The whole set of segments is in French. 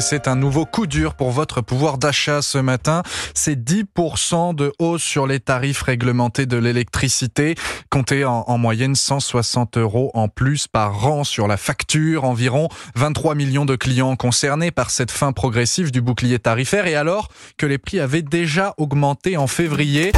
Et c'est un nouveau coup dur pour votre pouvoir d'achat ce matin. C'est 10% de hausse sur les tarifs réglementés de l'électricité. Comptez en, en moyenne 160 euros en plus par an sur la facture. Environ 23 millions de clients concernés par cette fin progressive du bouclier tarifaire. Et alors que les prix avaient déjà augmenté en février.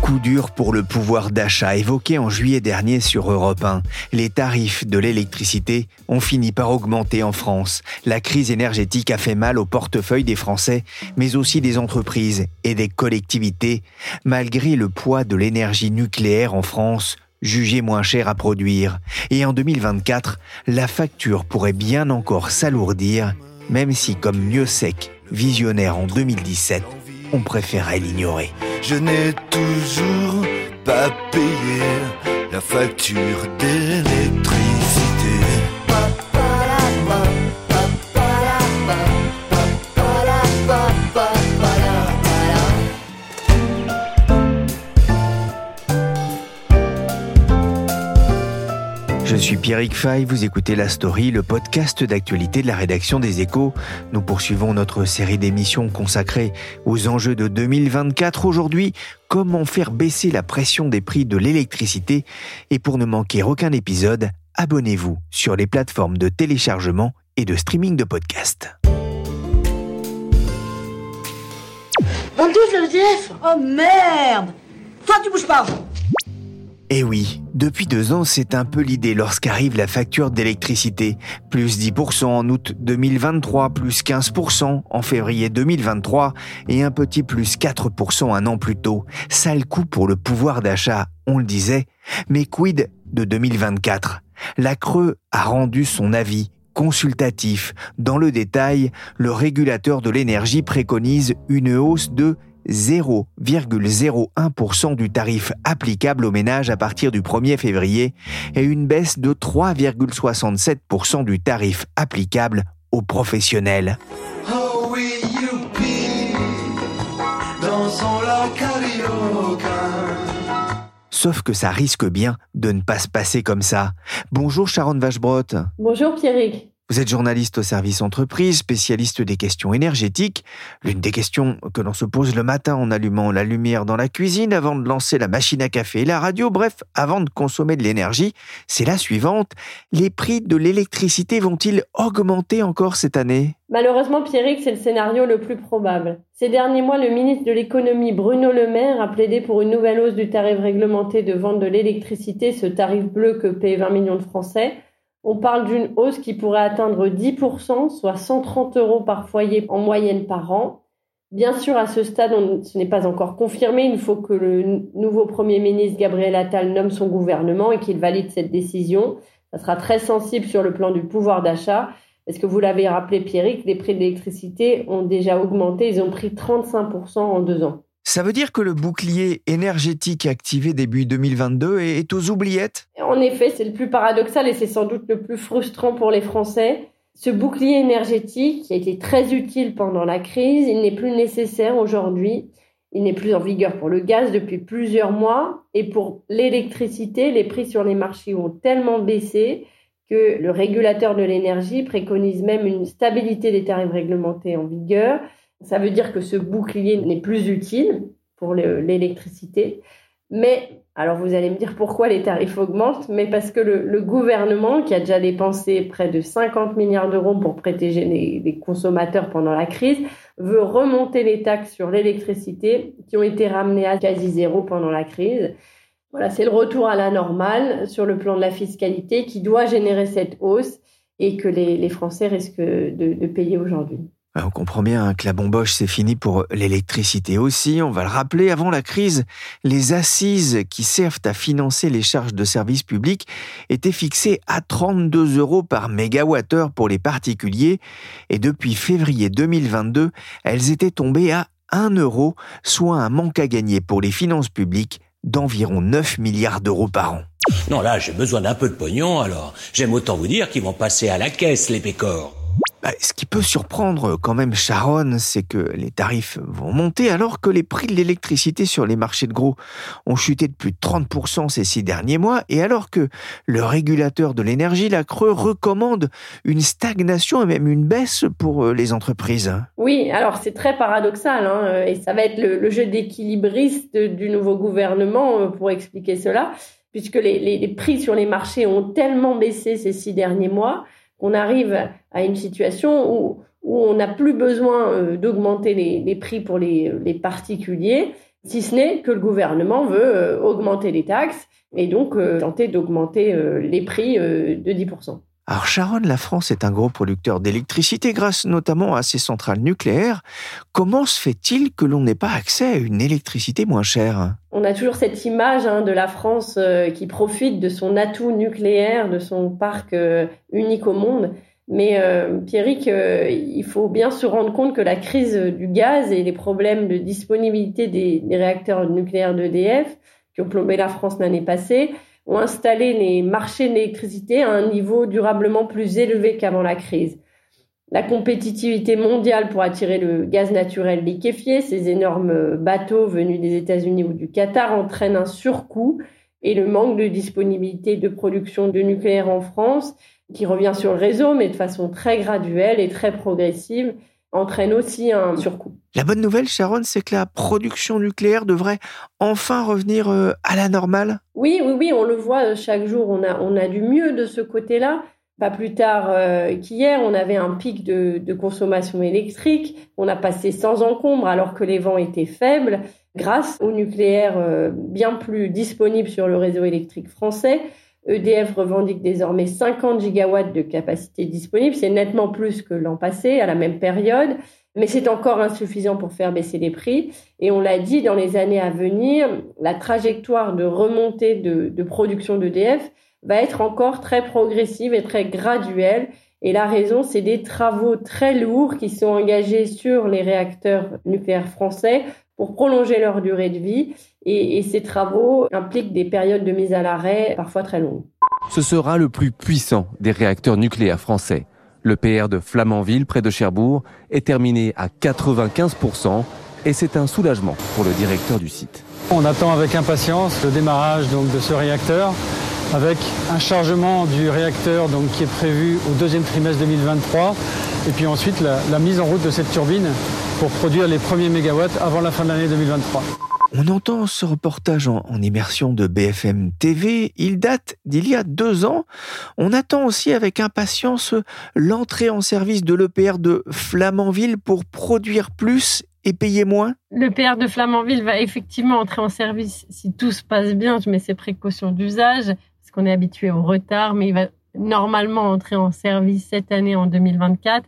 Coup dur pour le pouvoir d'achat évoqué en juillet dernier sur Europe 1. Les tarifs de l'électricité ont fini par augmenter en France. La crise énergétique a fait mal au portefeuille des Français, mais aussi des entreprises et des collectivités, malgré le poids de l'énergie nucléaire en France jugée moins cher à produire. Et en 2024, la facture pourrait bien encore s'alourdir, même si comme mieux visionnaire en 2017, on préférait l'ignorer. Je n'ai toujours pas payé la facture d'électricité. Je suis Pierrick Fay, vous écoutez La Story, le podcast d'actualité de la rédaction des Échos. Nous poursuivons notre série d'émissions consacrée aux enjeux de 2024. Aujourd'hui, comment faire baisser la pression des prix de l'électricité. Et pour ne manquer aucun épisode, abonnez-vous sur les plateformes de téléchargement et de streaming de podcasts. Le Oh merde Toi tu bouges pas Eh oui, depuis deux ans, c'est un peu l'idée lorsqu'arrive la facture d'électricité. Plus 10% en août 2023, plus 15% en février 2023 et un petit plus 4% un an plus tôt. Sale coup pour le pouvoir d'achat, on le disait. Mais quid de 2024 La Creux a rendu son avis consultatif. Dans le détail, le régulateur de l'énergie préconise une hausse de 0,01% du tarif applicable aux ménages à partir du 1er février et une baisse de 3,67% du tarif applicable aux professionnels. Oh oui, youpi, dansons la carioca. Sauf que ça risque bien de ne pas se passer comme ça. Bonjour Sharon Vachebrotte. Bonjour Pierrick. Vous êtes journaliste au service entreprise, spécialiste des questions énergétiques. L'une des questions que l'on se pose le matin en allumant la lumière dans la cuisine avant de lancer la machine à café et la radio, bref, avant de consommer de l'énergie, c'est la suivante. Les prix de l'électricité vont-ils augmenter encore cette année? Malheureusement, Pierrick, c'est le scénario le plus probable. Ces derniers mois, le ministre de l'économie Bruno Le Maire a plaidé pour une nouvelle hausse du tarif réglementé de vente de l'électricité, ce tarif bleu que paient 20 millions de Français. On parle d'une hausse qui pourrait atteindre 10%, soit 130 euros par foyer en moyenne par an. Bien sûr, à ce stade, ce n'est pas encore confirmé. Il faut que le nouveau Premier ministre Gabriel Attal nomme son gouvernement et qu'il valide cette décision. Ça sera très sensible sur le plan du pouvoir d'achat. Parce que vous l'avez rappelé, Pierrick, les prix de l'électricité ont déjà augmenté. Ils ont pris 35% en deux ans. Ça veut dire que le bouclier énergétique activé début 2022 est est aux oubliettes? En effet, c'est le plus paradoxal et c'est sans doute le plus frustrant pour les Français. Ce bouclier énergétique qui a été très utile pendant la crise, il n'est plus nécessaire aujourd'hui. Il n'est plus en vigueur pour le gaz depuis plusieurs mois et pour l'électricité, les prix sur les marchés ont tellement baissé que le régulateur de l'énergie préconise même une stabilité des tarifs réglementés en vigueur. Ça veut dire que ce bouclier n'est plus utile pour le- l'électricité. Mais, alors vous allez me dire pourquoi les tarifs augmentent, mais parce que le, gouvernement, qui a déjà dépensé près de 50 milliards d'euros pour protéger les, consommateurs pendant la crise, veut remonter les taxes sur l'électricité qui ont été ramenées à quasi zéro pendant la crise. Voilà, c'est le retour à la normale sur le plan de la fiscalité qui doit générer cette hausse et que les, Français risquent de payer aujourd'hui. On comprend bien que la bomboche, c'est fini pour l'électricité aussi. On va le rappeler, avant la crise, les assises qui servent à financer les charges de services publics étaient fixées à 32 euros par mégawattheure pour les particuliers. Et depuis février 2022, elles étaient tombées à 1 euro, soit un manque à gagner pour les finances publiques d'environ 9 milliards d'euros par an. Non, là, j'ai besoin d'un peu de pognon, alors j'aime autant vous dire qu'ils vont passer à la caisse, les pécores. Bah, ce qui peut surprendre quand même Sharon, c'est que les tarifs vont monter alors que les prix de l'électricité sur les marchés de gros ont chuté de plus de 30% ces six derniers mois et alors que le régulateur de l'énergie, la Creux, recommande une stagnation et même une baisse pour euh, les entreprises. Oui, alors c'est très paradoxal hein, et ça va être le, jeu d'équilibriste du nouveau gouvernement euh, pour expliquer cela puisque les prix sur les marchés ont tellement baissé ces six derniers mois on arrive à une situation où, on n'a plus besoin euh, d'augmenter les, prix pour les, particuliers, si ce n'est que le gouvernement veut euh, augmenter les taxes et donc euh, tenter d'augmenter les prix de 10%. Alors Sharon, la France est un gros producteur d'électricité grâce notamment à ses centrales nucléaires. Comment se fait-il que l'on n'ait pas accès à une électricité moins chère? On a toujours cette image hein, de la France euh, qui profite de son atout nucléaire, de son parc euh, unique au monde. Mais euh, Pierrick, euh, il faut bien se rendre compte que la crise du gaz et les problèmes de disponibilité des, des réacteurs nucléaires d'EDF qui ont plombé la France l'année passée ont installé les marchés d'électricité à un niveau durablement plus élevé qu'avant la crise. La compétitivité mondiale pour attirer le gaz naturel liquéfié, ces énormes bateaux venus des États-Unis ou du Qatar entraînent un surcoût et le manque de disponibilité de production de nucléaire en France, qui revient sur le réseau, mais de façon très graduelle et très progressive, entraîne aussi un surcoût. La bonne nouvelle, Sharon, c'est que la production nucléaire devrait enfin revenir euh, à la normale. Oui, oui, oui, on le voit euh, chaque jour. On a, on a du mieux de ce côté-là. Pas plus tard euh, qu'hier, on avait un pic de, de, consommation électrique. On a passé sans encombre alors que les vents étaient faibles grâce au nucléaire bien plus disponible sur le réseau électrique français. EDF revendique désormais 50 gigawatts de capacité disponible. C'est nettement plus que l'an passé, à la même période. Mais c'est encore insuffisant pour faire baisser les prix. Et on l'a dit, dans les années à venir, la trajectoire de remontée de, production d'EDF va être encore très progressive et très graduelle. Et la raison, c'est des travaux très lourds qui sont engagés sur les réacteurs nucléaires français pour prolonger leur durée de vie. Et, et ces travaux impliquent des périodes de mise à l'arrêt parfois très longues. Ce sera le plus puissant des réacteurs nucléaires français. Le PR de Flamanville, près de Cherbourg, est terminé à 95% et c'est un soulagement pour le directeur du site. On attend avec impatience le démarrage donc, de ce réacteur avec un chargement du réacteur donc, qui est prévu au deuxième trimestre 2023 et puis ensuite la, la mise en route de cette turbine pour produire les premiers mégawatts avant la fin de l'année 2023. On entend ce reportage en, immersion de BFM TV. Il date d'il y a deux ans. On attend aussi avec impatience l'entrée en service de l'EPR de Flamanville pour produire plus et payer moins L'EPR de Flamanville va effectivement entrer en service si tout se passe bien. Je mets ces précautions d'usage parce qu'on est habitué au retard, mais il va normalement entrer en service cette année en 2024.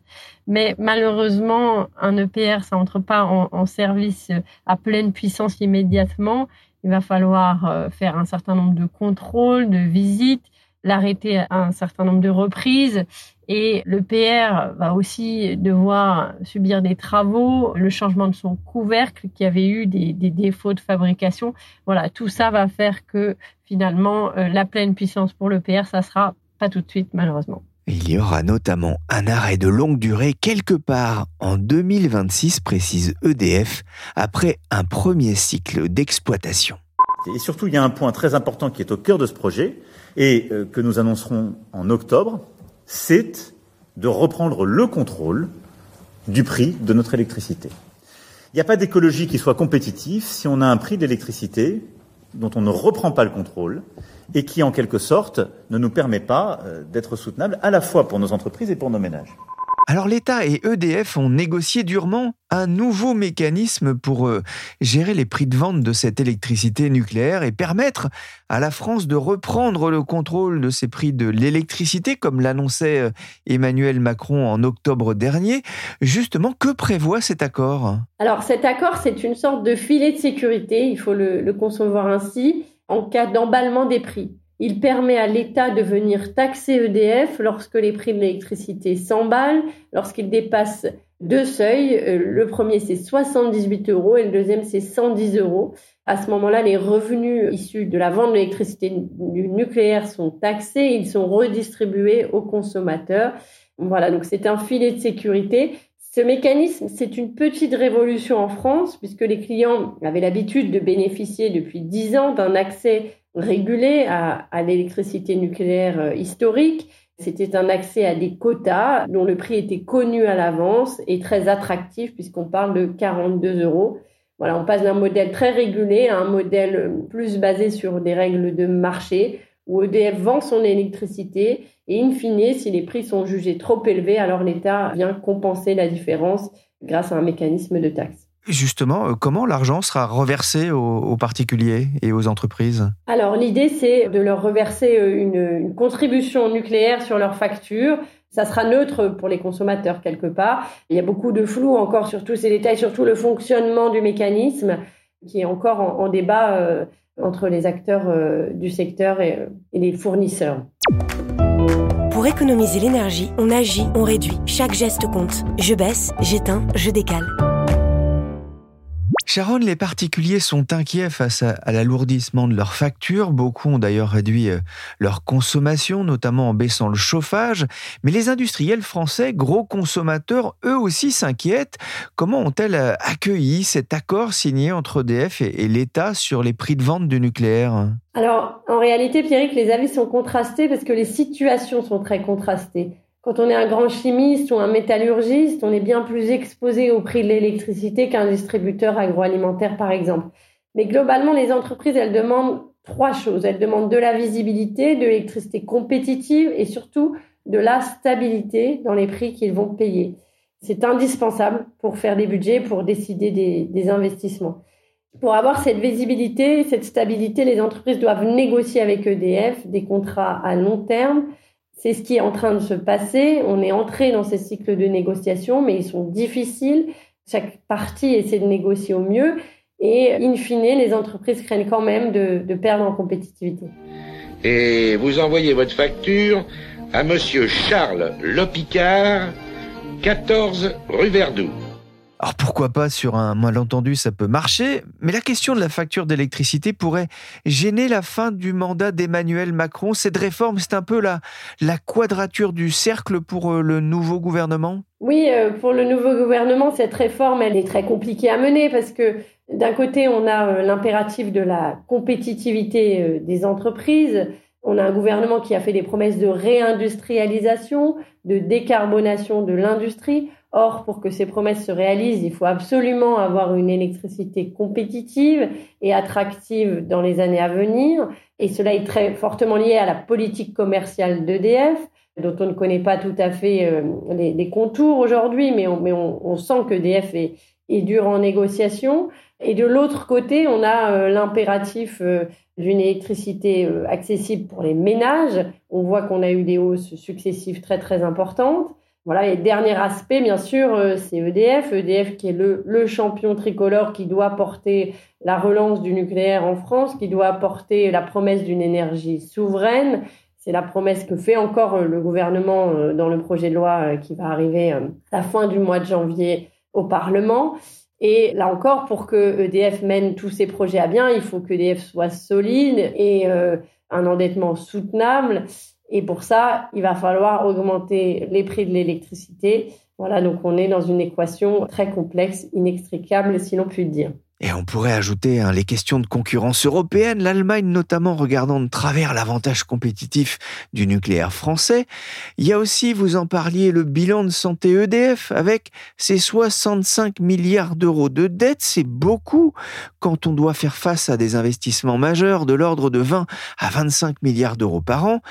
Mais malheureusement, un EPR, ça entre pas en, service à pleine puissance immédiatement. Il va falloir euh, faire un certain nombre de contrôles, de visites, l'arrêter à un certain nombre de reprises. Et l'EPR va aussi devoir subir des travaux, le changement de son couvercle qui avait eu des, des défauts de fabrication. Voilà, tout ça va faire que finalement, euh, la pleine puissance pour l'EPR, ça sera pas tout de suite, malheureusement. Il y aura notamment un arrêt de longue durée quelque part en 2026, précise EDF, après un premier cycle d'exploitation. Et surtout, il y a un point très important qui est au cœur de ce projet et euh, que nous annoncerons en octobre, c'est de reprendre le contrôle du prix de notre électricité. Il n'y a pas d'écologie qui soit compétitive si on a un prix d'électricité dont on ne reprend pas le contrôle et qui, en quelque sorte, ne nous permet pas euh, d'être soutenable à la fois pour nos entreprises et pour nos ménages. Alors l'État et EDF ont négocié durement un nouveau mécanisme pour euh, gérer les prix de vente de cette électricité nucléaire et permettre à la France de reprendre le contrôle de ces prix de l'électricité, comme l'annonçait euh, Emmanuel Macron en octobre dernier. Justement, que prévoit cet accord? Alors cet accord, c'est une sorte de filet de sécurité, il faut le, le concevoir ainsi, en cas d'emballement des prix. Il permet à l'État de venir taxer EDF lorsque les prix de l'électricité s'emballent, lorsqu'ils dépassent deux seuils. Euh, le premier, c'est 78 euros et le deuxième, c'est 110 euros. À ce moment-là, les revenus issus de la vente de l'électricité nucléaire sont taxés et ils sont redistribués aux consommateurs. Voilà, donc c'est un filet de sécurité. Ce mécanisme, c'est une petite révolution en France puisque les clients avaient l'habitude de bénéficier depuis dix ans d'un accès régulé à, l'électricité nucléaire euh, historique. C'était un accès à des quotas dont le prix était connu à l'avance et très attractif puisqu'on parle de 42 euros. Voilà, on passe d'un modèle très régulé à un modèle plus basé sur des règles de marché où EDF vend son électricité et in fine, si les prix sont jugés trop élevés, alors l'État vient compenser la différence grâce à un mécanisme de taxe. Justement, euh, comment l'argent sera reversé aux, particuliers et aux entreprises? Alors l'idée, c'est de leur reverser euh, une, contribution nucléaire sur leur facture. Ça sera neutre pour les consommateurs quelque part. Il y a beaucoup de flou encore sur tous ces détails, surtout le fonctionnement du mécanisme qui est encore en, débat euh, entre les acteurs du secteur et les fournisseurs. Pour économiser l'énergie, on agit, on réduit. Chaque geste compte. Je baisse, j'éteins, je décale. Sharon, les particuliers sont inquiets face à, l'alourdissement de leurs factures. Beaucoup ont d'ailleurs réduit euh, leur consommation, notamment en baissant le chauffage. Mais les industriels français, gros consommateurs, eux aussi s'inquiètent. Comment ont-elles euh, accueilli cet accord signé entre EDF et, l'État sur les prix de vente du nucléaire? Alors, en réalité, Pierrick, les avis sont contrastés parce que les situations sont très contrastées. Quand on est un grand chimiste ou un métallurgiste, on est bien plus exposé au prix de l'électricité qu'un distributeur agroalimentaire, par exemple. Mais globalement, les entreprises, elles demandent trois choses. Elles demandent de la visibilité, de l'électricité compétitive et surtout de la stabilité dans les prix qu'ils vont payer. C'est indispensable pour faire des budgets, pour décider des, des, investissements. Pour avoir cette visibilité, cette stabilité, les entreprises doivent négocier avec EDF des contrats à long terme c'est ce qui est en train de se passer. On est entré dans ces cycles de négociation, mais ils sont difficiles. Chaque partie essaie de négocier au mieux. Et in fine, les entreprises craignent quand même de, perdre en compétitivité. Et vous envoyez votre facture à Monsieur Charles Lopicard, 14 rue Verdoux. Alors pourquoi pas sur un malentendu ça peut marcher, mais la question de la facture d'électricité pourrait gêner la fin du mandat d'Emmanuel Macron. Cette réforme, c'est un peu la, la quadrature du cercle pour euh, le nouveau gouvernement? Oui, euh, pour le nouveau gouvernement, cette réforme, elle est très compliquée à mener parce que d'un côté, on a euh, l'impératif de la compétitivité des entreprises. On a un gouvernement qui a fait des promesses de réindustrialisation, de décarbonation de l'industrie. Or, pour que ces promesses se réalisent, il faut absolument avoir une électricité compétitive et attractive dans les années à venir. Et cela est très fortement lié à la politique commerciale d'EDF, dont on ne connaît pas tout à fait euh, les, contours aujourd'hui, mais on, sent qu'EDF est, est dur en négociation. Et de l'autre côté, on a euh, l'impératif euh, d'une électricité accessible pour les ménages. On voit qu'on a eu des hausses successives très très importantes. Voilà, et dernier aspect, bien sûr, euh, c'est EDF. EDF qui est le, le, champion tricolore qui doit porter la relance du nucléaire en France, qui doit porter la promesse d'une énergie souveraine. C'est la promesse que fait encore euh, le gouvernement euh, dans le projet de loi qui va arriver à la fin du mois de janvier au Parlement. Et là encore, pour que EDF mène tous ses projets à bien, il faut que EDF soit solide et un endettement soutenable. Et pour ça, il va falloir augmenter les prix de l'électricité. Voilà, donc on est dans une équation très complexe, inextricable, si l'on peut dire. Et on pourrait ajouter hein, les questions de concurrence européenne, l'Allemagne notamment regardant de travers l'avantage compétitif du nucléaire français. Il y a aussi, vous en parliez, le bilan de santé EDF avec ses 65 milliards d'euros de dettes. C'est beaucoup quand on doit faire face à des investissements majeurs de l'ordre de 20 à 25 milliards d'euros par an.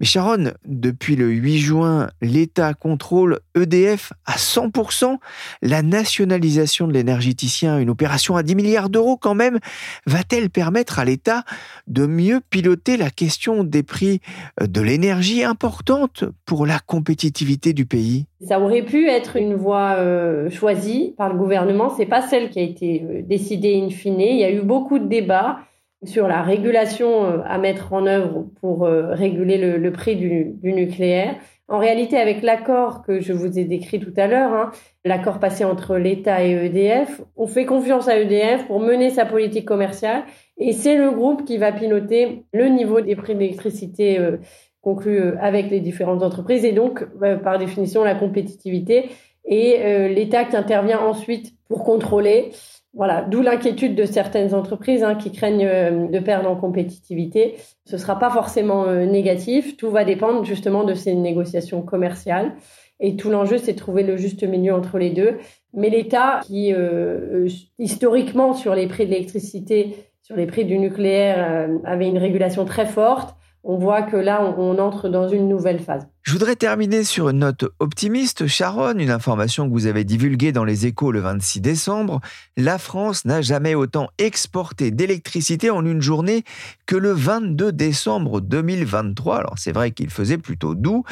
Mais Sharon, depuis le 8 juin, l'État contrôle EDF à 100%. La nationalisation de l'énergéticien, une opération à 10 milliards d'euros quand même, va-t-elle permettre à l'État de mieux piloter la question des prix euh, de l'énergie importante pour la compétitivité du pays? Ça aurait pu être une voie euh, choisie par le gouvernement, c'est pas celle qui a été euh, décidée in fine. Il y a eu beaucoup de débats sur la régulation à mettre en œuvre pour réguler le, prix du, nucléaire. En réalité, avec l'accord que je vous ai décrit tout à l'heure, hein, l'accord passé entre l'État et EDF. On fait confiance à EDF pour mener sa politique commerciale et c'est le groupe qui va piloter le niveau des prix de l'électricité euh, conclus euh, avec les différentes entreprises et donc, euh, par définition, la compétitivité et l'État qui intervient ensuite pour contrôler. Voilà, d'où l'inquiétude de certaines entreprises hein, qui craignent de perdre en compétitivité. Ce ne sera pas forcément négatif, tout va dépendre justement de ces négociations commerciales. Et tout l'enjeu, c'est de trouver le juste milieu entre les deux. Mais l'État, qui euh, euh, historiquement sur les prix de l'électricité, sur les prix du nucléaire, euh, avait une régulation très forte, on voit que là, on, entre dans une nouvelle phase. Je voudrais terminer sur une note optimiste. Sharon, une information que vous avez divulguée dans les échos le 26 décembre. La France n'a jamais autant exporté d'électricité en une journée que le 22 décembre 2023. Alors c'est vrai qu'il faisait plutôt doux.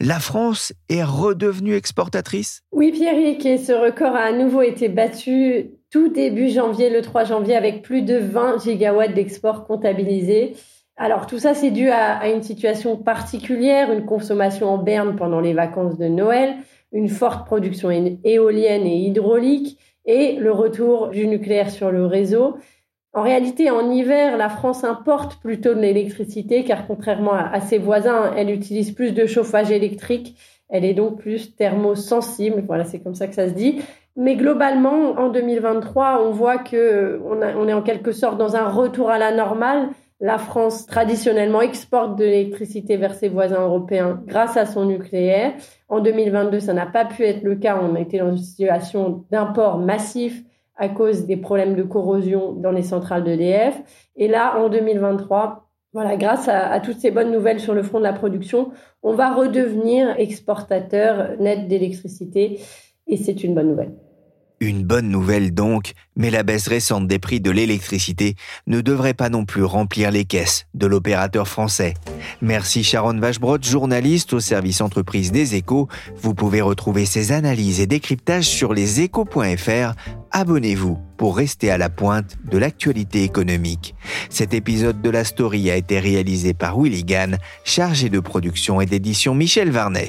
La France est redevenue exportatrice? Oui, Pierrick, et ce record a à nouveau été battu tout début janvier, le 3 janvier, avec plus de 20 gigawatts d'export comptabilisés. Alors tout ça, c'est dû à, une situation particulière, une consommation en berne pendant les vacances de Noël, une forte production éolienne et hydraulique et le retour du nucléaire sur le réseau. En réalité, en hiver, la France importe plutôt de l'électricité car contrairement à, ses voisins, elle utilise plus de chauffage électrique. Elle est donc plus thermosensible. Voilà, c'est comme ça que ça se dit. Mais globalement, en 2023, on voit que on est en quelque sorte dans un retour à la normale la France, traditionnellement, exporte de l'électricité vers ses voisins européens grâce à son nucléaire. En 2022, ça n'a pas pu être le cas. On a été dans une situation d'import massif à cause des problèmes de corrosion dans les centrales d'EDF. Et là, en 2023, voilà, grâce à, à, toutes ces bonnes nouvelles sur le front de la production, on va redevenir exportateur net d'électricité. Et c'est une bonne nouvelle. Une bonne nouvelle donc, mais la baisse récente des prix de l'électricité ne devrait pas non plus remplir les caisses de l'opérateur français. Merci Sharon Vachebrot, journaliste au service entreprise des échos. Vous pouvez retrouver ces analyses et décryptages sur leséchos.fr. Abonnez-vous pour rester à la pointe de l'actualité économique. Cet épisode de la story a été réalisé par Willy Gann, chargé de production et d'édition Michel Varnet.